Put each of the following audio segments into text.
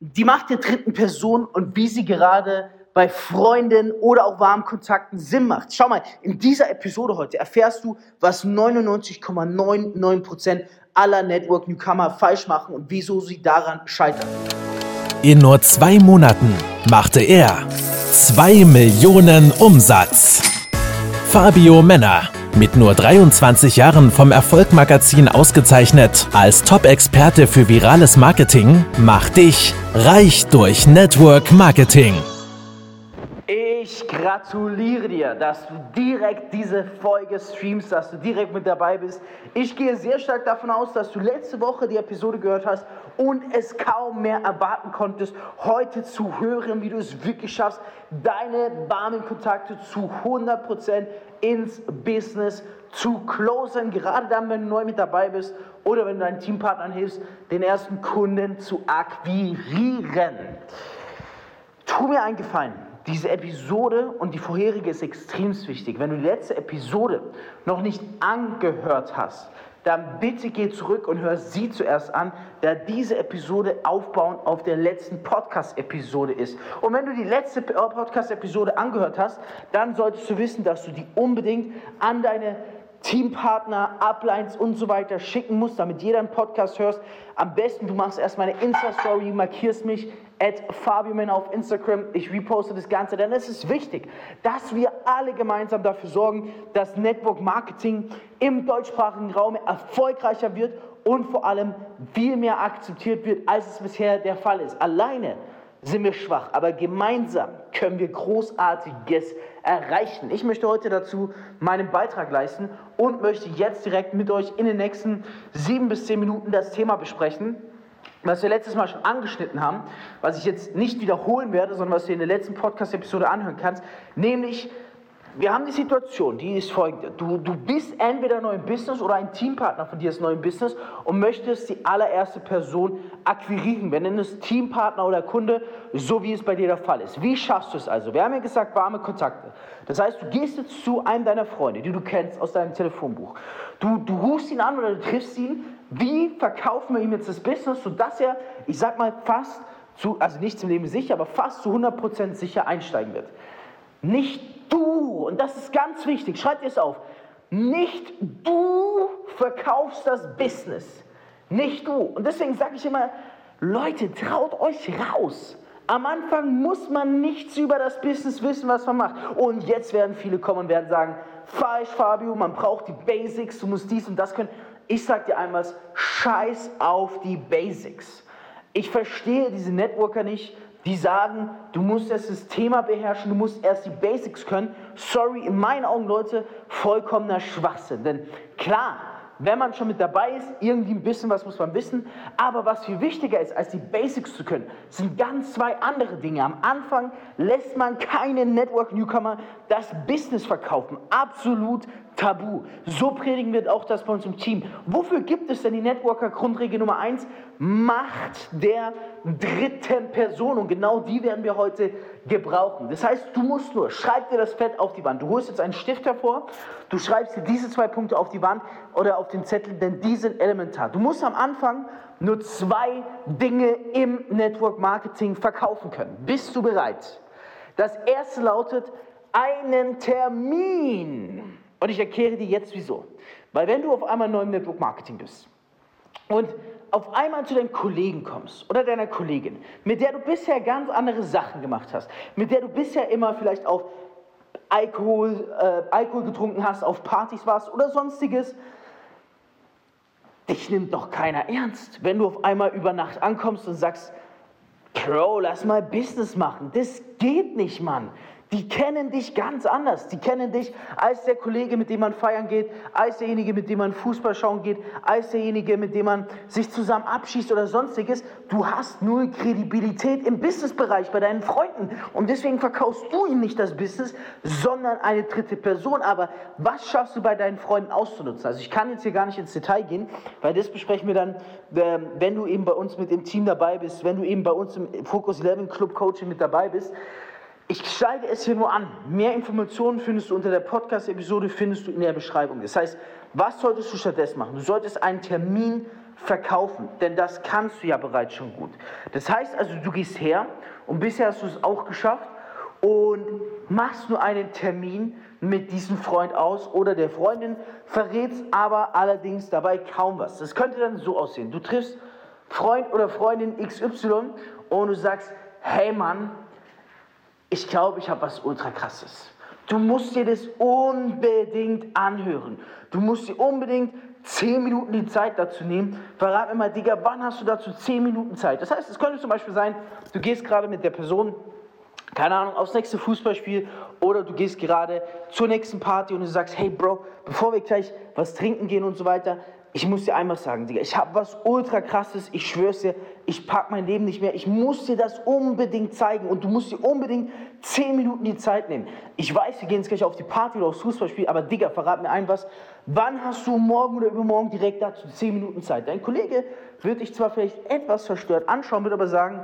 die Macht der dritten Person und wie sie gerade bei Freunden oder auch warmen Kontakten Sinn macht. Schau mal, in dieser Episode heute erfährst du, was 99,99% aller Network Newcomer falsch machen und wieso sie daran scheitern. In nur zwei Monaten machte er 2 Millionen Umsatz. Fabio Männer mit nur 23 Jahren vom Erfolgmagazin ausgezeichnet als Top-Experte für virales Marketing, macht dich reich durch Network Marketing. Ich gratuliere dir, dass du direkt diese Folge streamst, dass du direkt mit dabei bist. Ich gehe sehr stark davon aus, dass du letzte Woche die Episode gehört hast und es kaum mehr erwarten konntest, heute zu hören, wie du es wirklich schaffst, deine warmen Kontakte zu 100% ins Business zu closen. Gerade dann, wenn du neu mit dabei bist oder wenn du deinen Teampartnern hilfst, den ersten Kunden zu akquirieren. Tu mir einen Gefallen diese Episode und die vorherige ist extrem wichtig. Wenn du die letzte Episode noch nicht angehört hast, dann bitte geh zurück und hör sie zuerst an, da diese Episode aufbauend auf der letzten Podcast-Episode ist. Und wenn du die letzte Podcast-Episode angehört hast, dann solltest du wissen, dass du die unbedingt an deine Teampartner, Uplines und so weiter schicken musst, damit jeder einen Podcast hörst. Am besten, du machst erstmal eine Insta-Story, markierst mich, at FabioMan auf Instagram. Ich reposte das Ganze, denn es ist wichtig, dass wir alle gemeinsam dafür sorgen, dass Network Marketing im deutschsprachigen Raum erfolgreicher wird und vor allem viel mehr akzeptiert wird, als es bisher der Fall ist. Alleine sind wir schwach, aber gemeinsam können wir Großartiges erreichen. Ich möchte heute dazu meinen Beitrag leisten und möchte jetzt direkt mit euch in den nächsten sieben bis zehn Minuten das Thema besprechen, was wir letztes Mal schon angeschnitten haben, was ich jetzt nicht wiederholen werde, sondern was du in der letzten Podcast-Episode anhören kannst, nämlich wir haben die Situation, die ist folgende. Du, du bist entweder neu im Business oder ein Teampartner von dir ist neu im Business und möchtest die allererste Person akquirieren. Wir nennen es Teampartner oder Kunde, so wie es bei dir der Fall ist. Wie schaffst du es also? Wir haben ja gesagt, warme Kontakte. Das heißt, du gehst jetzt zu einem deiner Freunde, die du kennst aus deinem Telefonbuch. Du, du rufst ihn an oder du triffst ihn. Wie verkaufen wir ihm jetzt das Business, sodass er, ich sag mal, fast zu, also nicht zum Leben sicher, aber fast zu 100% sicher einsteigen wird? Nicht du, und das ist ganz wichtig, schreib dir es auf, nicht du verkaufst das Business. Nicht du. Und deswegen sage ich immer, Leute, traut euch raus. Am Anfang muss man nichts über das Business wissen, was man macht. Und jetzt werden viele kommen und werden sagen, falsch Fabio, man braucht die Basics, du musst dies und das können. Ich sage dir einmal, scheiß auf die Basics. Ich verstehe diese Networker nicht, die sagen, du musst erst das Thema beherrschen, du musst erst die Basics können. Sorry, in meinen Augen, Leute, vollkommener Schwachsinn. Denn klar, wenn man schon mit dabei ist, irgendwie ein bisschen was muss man wissen. Aber was viel wichtiger ist, als die Basics zu können, sind ganz zwei andere Dinge. Am Anfang lässt man keinen Network-Newcomer das Business verkaufen. Absolut tabu. So predigen wir auch das bei uns im Team. Wofür gibt es denn die Networker-Grundregel Nummer eins? Macht der dritten Person. Und genau die werden wir heute gebrauchen. Das heißt, du musst nur, schreib dir das Fett auf die Wand. Du holst jetzt einen Stift hervor, du schreibst dir diese zwei Punkte auf die Wand oder auf den Zettel, denn die sind elementar. Du musst am Anfang nur zwei Dinge im Network Marketing verkaufen können. Bist du bereit? Das erste lautet einen Termin. Und ich erkläre dir jetzt wieso. Weil wenn du auf einmal neu im Network Marketing bist und auf einmal zu deinen Kollegen kommst oder deiner Kollegin, mit der du bisher ganz andere Sachen gemacht hast, mit der du bisher immer vielleicht auf Alkohol, äh, Alkohol getrunken hast, auf Partys warst oder sonstiges, dich nimmt doch keiner ernst, wenn du auf einmal über Nacht ankommst und sagst, Bro, lass mal Business machen. Das geht nicht, Mann. Die kennen dich ganz anders. Die kennen dich als der Kollege, mit dem man feiern geht, als derjenige, mit dem man Fußball schauen geht, als derjenige, mit dem man sich zusammen abschießt oder sonstiges. Du hast null Kredibilität im Businessbereich bei deinen Freunden. Und deswegen verkaufst du ihnen nicht das Business, sondern eine dritte Person. Aber was schaffst du bei deinen Freunden auszunutzen? Also ich kann jetzt hier gar nicht ins Detail gehen, weil das besprechen wir dann, ähm, wenn du eben bei uns mit dem Team dabei bist, wenn du eben bei uns im Focus 11 Club Coaching mit dabei bist. Ich steige es hier nur an. Mehr Informationen findest du unter der Podcast-Episode, findest du in der Beschreibung. Das heißt, was solltest du stattdessen machen? Du solltest einen Termin verkaufen, denn das kannst du ja bereits schon gut. Das heißt also, du gehst her und bisher hast du es auch geschafft und machst nur einen Termin mit diesem Freund aus oder der Freundin, verrätst aber allerdings dabei kaum was. Das könnte dann so aussehen. Du triffst Freund oder Freundin XY und du sagst, hey Mann, ich glaube, ich habe was ultra krasses. Du musst dir das unbedingt anhören. Du musst dir unbedingt 10 Minuten die Zeit dazu nehmen. Verrat mir mal, Digga, wann hast du dazu 10 Minuten Zeit? Das heißt, es könnte zum Beispiel sein, du gehst gerade mit der Person, keine Ahnung, aufs nächste Fußballspiel oder du gehst gerade zur nächsten Party und du sagst, hey Bro, bevor wir gleich was trinken gehen und so weiter, ich muss dir einmal sagen, Digga, ich habe was ultra krasses, ich schwör's dir, ich pack mein Leben nicht mehr, ich muss dir das unbedingt zeigen und du musst dir unbedingt 10 Minuten die Zeit nehmen. Ich weiß, wir gehen jetzt gleich auf die Party oder aufs Fußballspiel, aber Digga, verrat mir ein was, wann hast du morgen oder übermorgen direkt dazu 10 Minuten Zeit? Dein Kollege wird dich zwar vielleicht etwas verstört anschauen, wird aber sagen,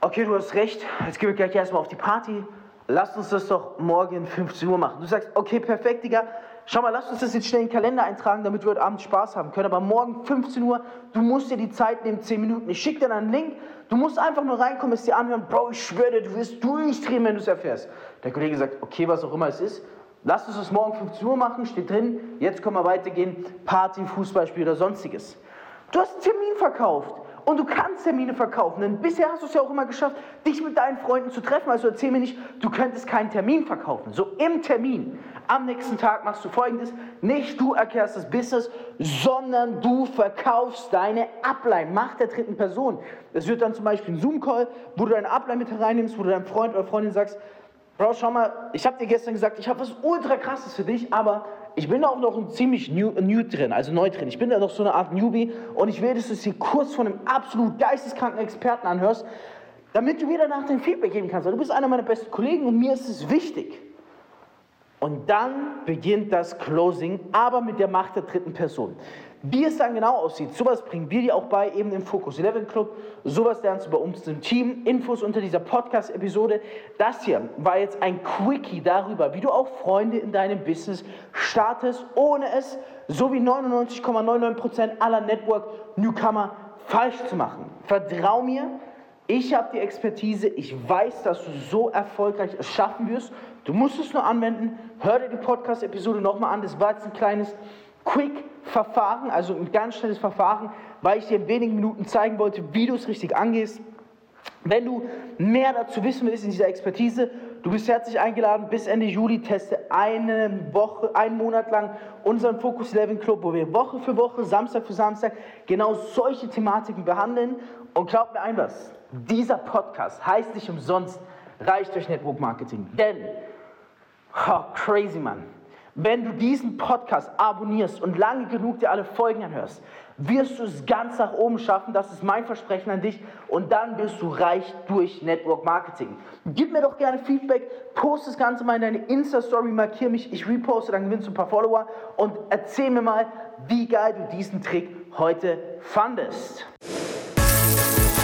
okay, du hast recht, jetzt gehen wir gleich erstmal auf die Party, lass uns das doch morgen 15 Uhr machen. Du sagst, okay, perfekt, Digga, Schau mal, lass uns das jetzt schnell in den Kalender eintragen, damit wir heute Abend Spaß haben können. Aber morgen 15 Uhr, du musst dir die Zeit nehmen, 10 Minuten. Ich schicke dir einen Link, du musst einfach nur reinkommen, es dir anhören. Bro, ich schwöre dir, du wirst durchdrehen, wenn du es erfährst. Der Kollege sagt, okay, was auch immer es ist, lass uns das morgen 15 Uhr machen, steht drin, jetzt können wir weitergehen, Party, Fußballspiel oder sonstiges. Du hast einen Termin verkauft. Und du kannst Termine verkaufen, denn bisher hast du es ja auch immer geschafft, dich mit deinen Freunden zu treffen. Also erzähl mir nicht, du könntest keinen Termin verkaufen. So im Termin, am nächsten Tag machst du folgendes: Nicht du erklärst das Business, sondern du verkaufst deine Ablein, Macht der dritten Person. Es wird dann zum Beispiel ein Zoom-Call, wo du deine Ablein mit hereinnimmst, wo du deinem Freund oder Freundin sagst: Bro, schau mal, ich habe dir gestern gesagt, ich habe was ultra krasses für dich, aber ich bin auch noch ein ziemlich new, new, drin, also neu drin. Ich bin da noch so eine Art Newbie und ich will, dass du es hier kurz von einem absolut geisteskranken Experten anhörst, damit du mir danach dein Feedback geben kannst. Du bist einer meiner besten Kollegen und mir ist es wichtig. Und dann beginnt das Closing, aber mit der Macht der dritten Person. Wie es dann genau aussieht, sowas bringen wir dir auch bei, eben im Focus 11 Club. Sowas lernst du bei uns im Team. Infos unter dieser Podcast-Episode. Das hier war jetzt ein Quickie darüber, wie du auch Freunde in deinem Business startest, ohne es, so wie 99,99% aller Network-Newcomer, falsch zu machen. Vertrau mir, ich habe die Expertise, ich weiß, dass du so erfolgreich es schaffen wirst. Du musst es nur anwenden. Hör dir die Podcast-Episode nochmal an. Das war jetzt ein kleines Quick-Verfahren, also ein ganz schnelles Verfahren, weil ich dir in wenigen Minuten zeigen wollte, wie du es richtig angehst. Wenn du mehr dazu wissen willst in dieser Expertise, du bist herzlich eingeladen, bis Ende Juli teste eine Woche, einen Monat lang unseren Focus 11 Club, wo wir Woche für Woche, Samstag für Samstag genau solche Thematiken behandeln. Und glaub mir ein was, dieser Podcast heißt nicht umsonst Reich durch Network Marketing. Denn, oh, crazy man, wenn du diesen Podcast abonnierst und lange genug dir alle Folgen anhörst, wirst du es ganz nach oben schaffen. Das ist mein Versprechen an dich. Und dann wirst du reich durch Network Marketing. Gib mir doch gerne Feedback, post das Ganze mal in deine Insta-Story, markiere mich, ich reposte, dann gewinnst du ein paar Follower und erzähl mir mal, wie geil du diesen Trick heute fandest.